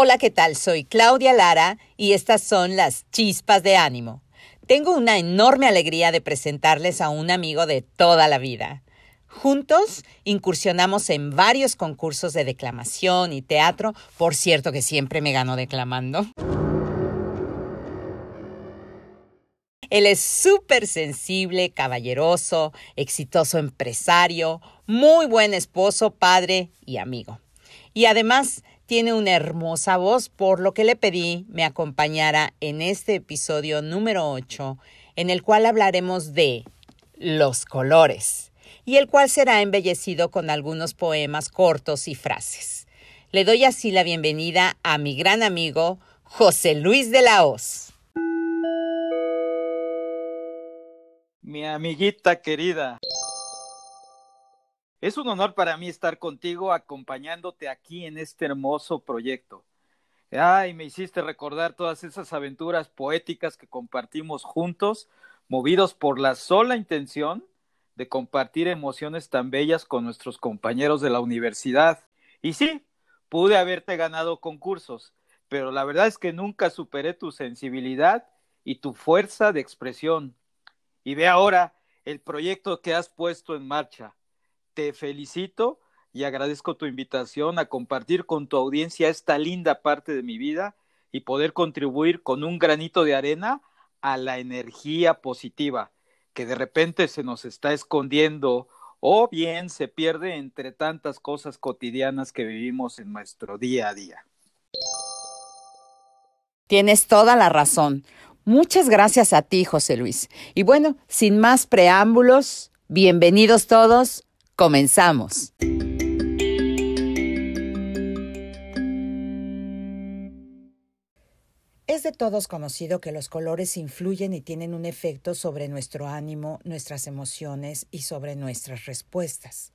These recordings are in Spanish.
Hola, ¿qué tal? Soy Claudia Lara y estas son las chispas de ánimo. Tengo una enorme alegría de presentarles a un amigo de toda la vida. Juntos incursionamos en varios concursos de declamación y teatro, por cierto que siempre me gano declamando. Él es súper sensible, caballeroso, exitoso empresario, muy buen esposo, padre y amigo. Y además tiene una hermosa voz, por lo que le pedí me acompañara en este episodio número 8, en el cual hablaremos de los colores, y el cual será embellecido con algunos poemas cortos y frases. Le doy así la bienvenida a mi gran amigo José Luis de la Hoz. Mi amiguita querida. Es un honor para mí estar contigo acompañándote aquí en este hermoso proyecto. Ay, me hiciste recordar todas esas aventuras poéticas que compartimos juntos, movidos por la sola intención de compartir emociones tan bellas con nuestros compañeros de la universidad. Y sí, pude haberte ganado concursos, pero la verdad es que nunca superé tu sensibilidad y tu fuerza de expresión. Y ve ahora el proyecto que has puesto en marcha te felicito y agradezco tu invitación a compartir con tu audiencia esta linda parte de mi vida y poder contribuir con un granito de arena a la energía positiva que de repente se nos está escondiendo o bien se pierde entre tantas cosas cotidianas que vivimos en nuestro día a día. Tienes toda la razón. Muchas gracias a ti, José Luis. Y bueno, sin más preámbulos, bienvenidos todos Comenzamos. Es de todos conocido que los colores influyen y tienen un efecto sobre nuestro ánimo, nuestras emociones y sobre nuestras respuestas.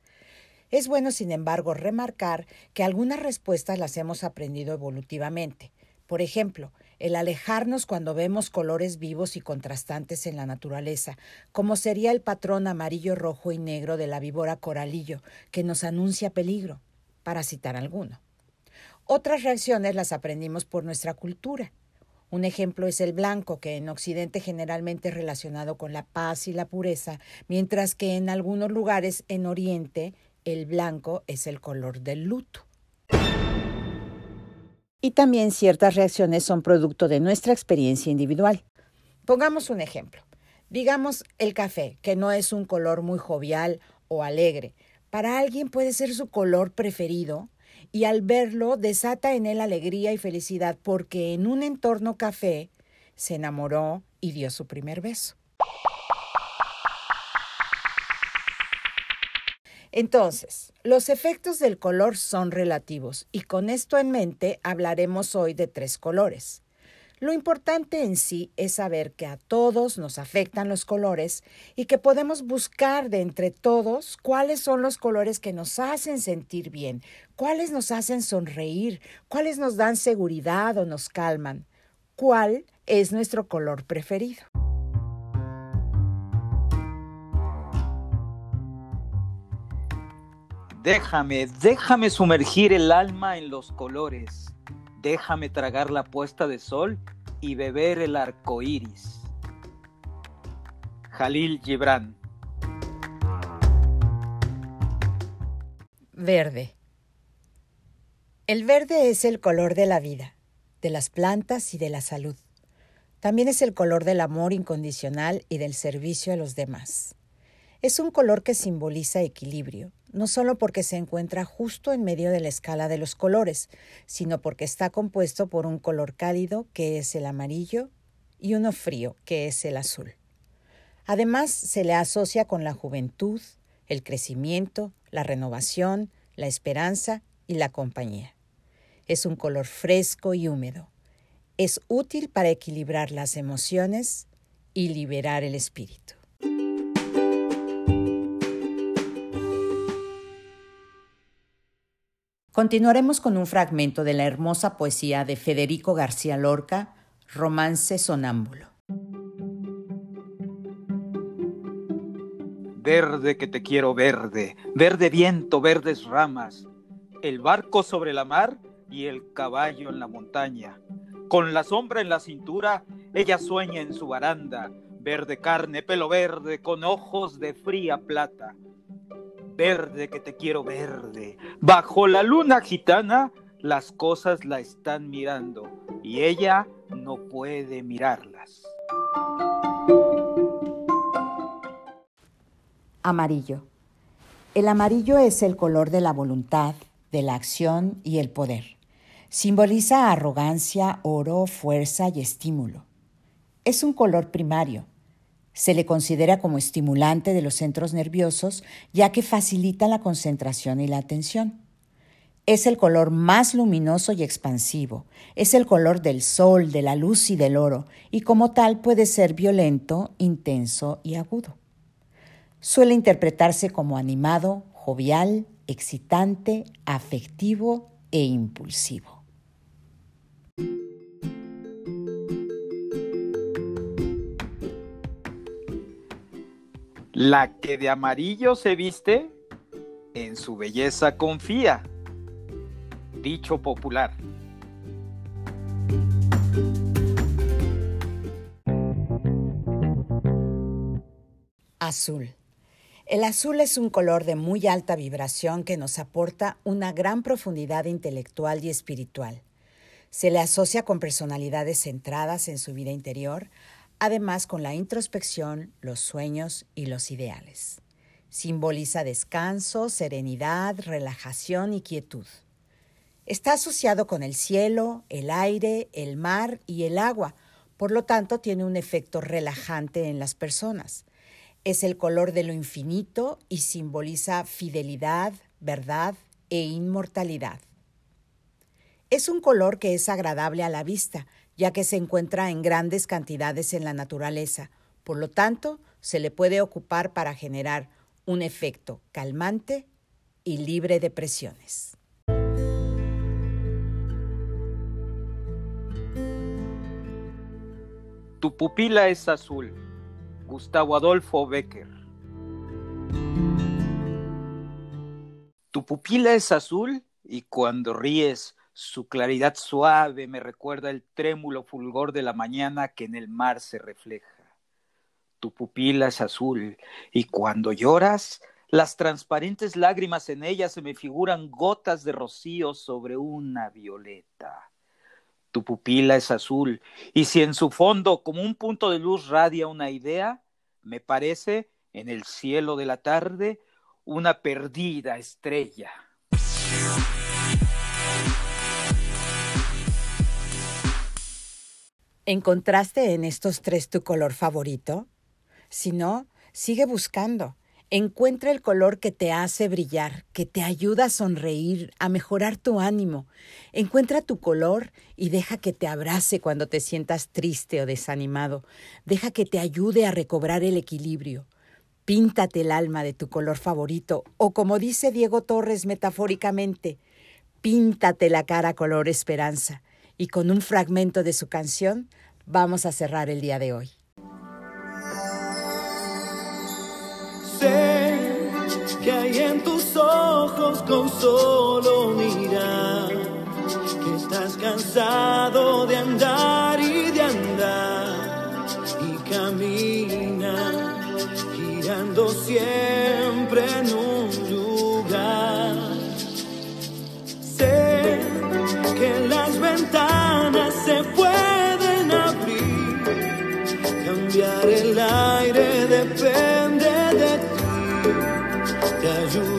Es bueno, sin embargo, remarcar que algunas respuestas las hemos aprendido evolutivamente. Por ejemplo, el alejarnos cuando vemos colores vivos y contrastantes en la naturaleza, como sería el patrón amarillo, rojo y negro de la víbora coralillo, que nos anuncia peligro, para citar alguno. Otras reacciones las aprendimos por nuestra cultura. Un ejemplo es el blanco, que en Occidente generalmente es relacionado con la paz y la pureza, mientras que en algunos lugares en Oriente el blanco es el color del luto y también ciertas reacciones son producto de nuestra experiencia individual. Pongamos un ejemplo. Digamos el café, que no es un color muy jovial o alegre. Para alguien puede ser su color preferido y al verlo desata en él alegría y felicidad porque en un entorno café se enamoró y dio su primer beso. Entonces, los efectos del color son relativos y con esto en mente hablaremos hoy de tres colores. Lo importante en sí es saber que a todos nos afectan los colores y que podemos buscar de entre todos cuáles son los colores que nos hacen sentir bien, cuáles nos hacen sonreír, cuáles nos dan seguridad o nos calman, cuál es nuestro color preferido. Déjame, déjame sumergir el alma en los colores. Déjame tragar la puesta de sol y beber el arco iris. Jalil Gibran. Verde. El verde es el color de la vida, de las plantas y de la salud. También es el color del amor incondicional y del servicio a los demás. Es un color que simboliza equilibrio, no solo porque se encuentra justo en medio de la escala de los colores, sino porque está compuesto por un color cálido, que es el amarillo, y uno frío, que es el azul. Además, se le asocia con la juventud, el crecimiento, la renovación, la esperanza y la compañía. Es un color fresco y húmedo. Es útil para equilibrar las emociones y liberar el espíritu. Continuaremos con un fragmento de la hermosa poesía de Federico García Lorca, Romance Sonámbulo. Verde que te quiero verde, verde viento, verdes ramas. El barco sobre la mar y el caballo en la montaña. Con la sombra en la cintura, ella sueña en su baranda, verde carne, pelo verde, con ojos de fría plata. Verde que te quiero verde. Bajo la luna gitana, las cosas la están mirando y ella no puede mirarlas. Amarillo. El amarillo es el color de la voluntad, de la acción y el poder. Simboliza arrogancia, oro, fuerza y estímulo. Es un color primario. Se le considera como estimulante de los centros nerviosos ya que facilita la concentración y la atención. Es el color más luminoso y expansivo. Es el color del sol, de la luz y del oro, y como tal puede ser violento, intenso y agudo. Suele interpretarse como animado, jovial, excitante, afectivo e impulsivo. La que de amarillo se viste, en su belleza confía. Dicho popular. Azul. El azul es un color de muy alta vibración que nos aporta una gran profundidad intelectual y espiritual. Se le asocia con personalidades centradas en su vida interior, además con la introspección, los sueños y los ideales. Simboliza descanso, serenidad, relajación y quietud. Está asociado con el cielo, el aire, el mar y el agua, por lo tanto tiene un efecto relajante en las personas. Es el color de lo infinito y simboliza fidelidad, verdad e inmortalidad. Es un color que es agradable a la vista, ya que se encuentra en grandes cantidades en la naturaleza, por lo tanto, se le puede ocupar para generar un efecto calmante y libre de presiones. Tu pupila es azul. Gustavo Adolfo Becker. Tu pupila es azul y cuando ríes su claridad suave me recuerda el trémulo fulgor de la mañana que en el mar se refleja. Tu pupila es azul y cuando lloras, las transparentes lágrimas en ella se me figuran gotas de rocío sobre una violeta. Tu pupila es azul y si en su fondo como un punto de luz radia una idea, me parece en el cielo de la tarde una perdida estrella. ¿Encontraste en estos tres tu color favorito? Si no, sigue buscando. Encuentra el color que te hace brillar, que te ayuda a sonreír, a mejorar tu ánimo. Encuentra tu color y deja que te abrace cuando te sientas triste o desanimado. Deja que te ayude a recobrar el equilibrio. Píntate el alma de tu color favorito o como dice Diego Torres metafóricamente, píntate la cara color esperanza y con un fragmento de su canción vamos a cerrar el día de hoy. Sé que hay en tus ojos con solo mirar que estás cansado de andar y de andar y camina girando siempre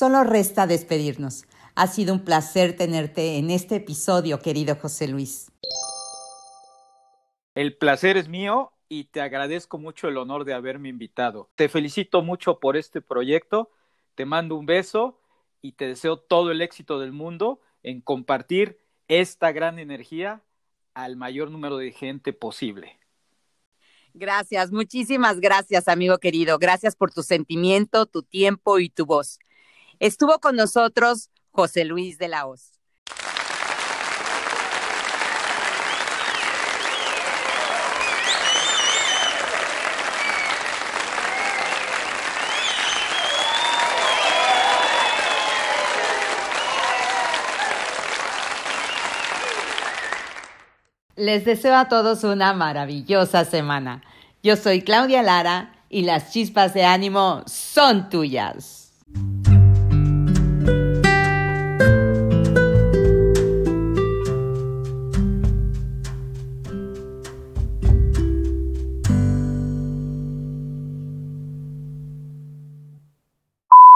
Solo resta despedirnos. Ha sido un placer tenerte en este episodio, querido José Luis. El placer es mío y te agradezco mucho el honor de haberme invitado. Te felicito mucho por este proyecto, te mando un beso y te deseo todo el éxito del mundo en compartir esta gran energía al mayor número de gente posible. Gracias, muchísimas gracias, amigo querido. Gracias por tu sentimiento, tu tiempo y tu voz. Estuvo con nosotros José Luis de la Hoz. Les deseo a todos una maravillosa semana. Yo soy Claudia Lara y las chispas de ánimo son tuyas.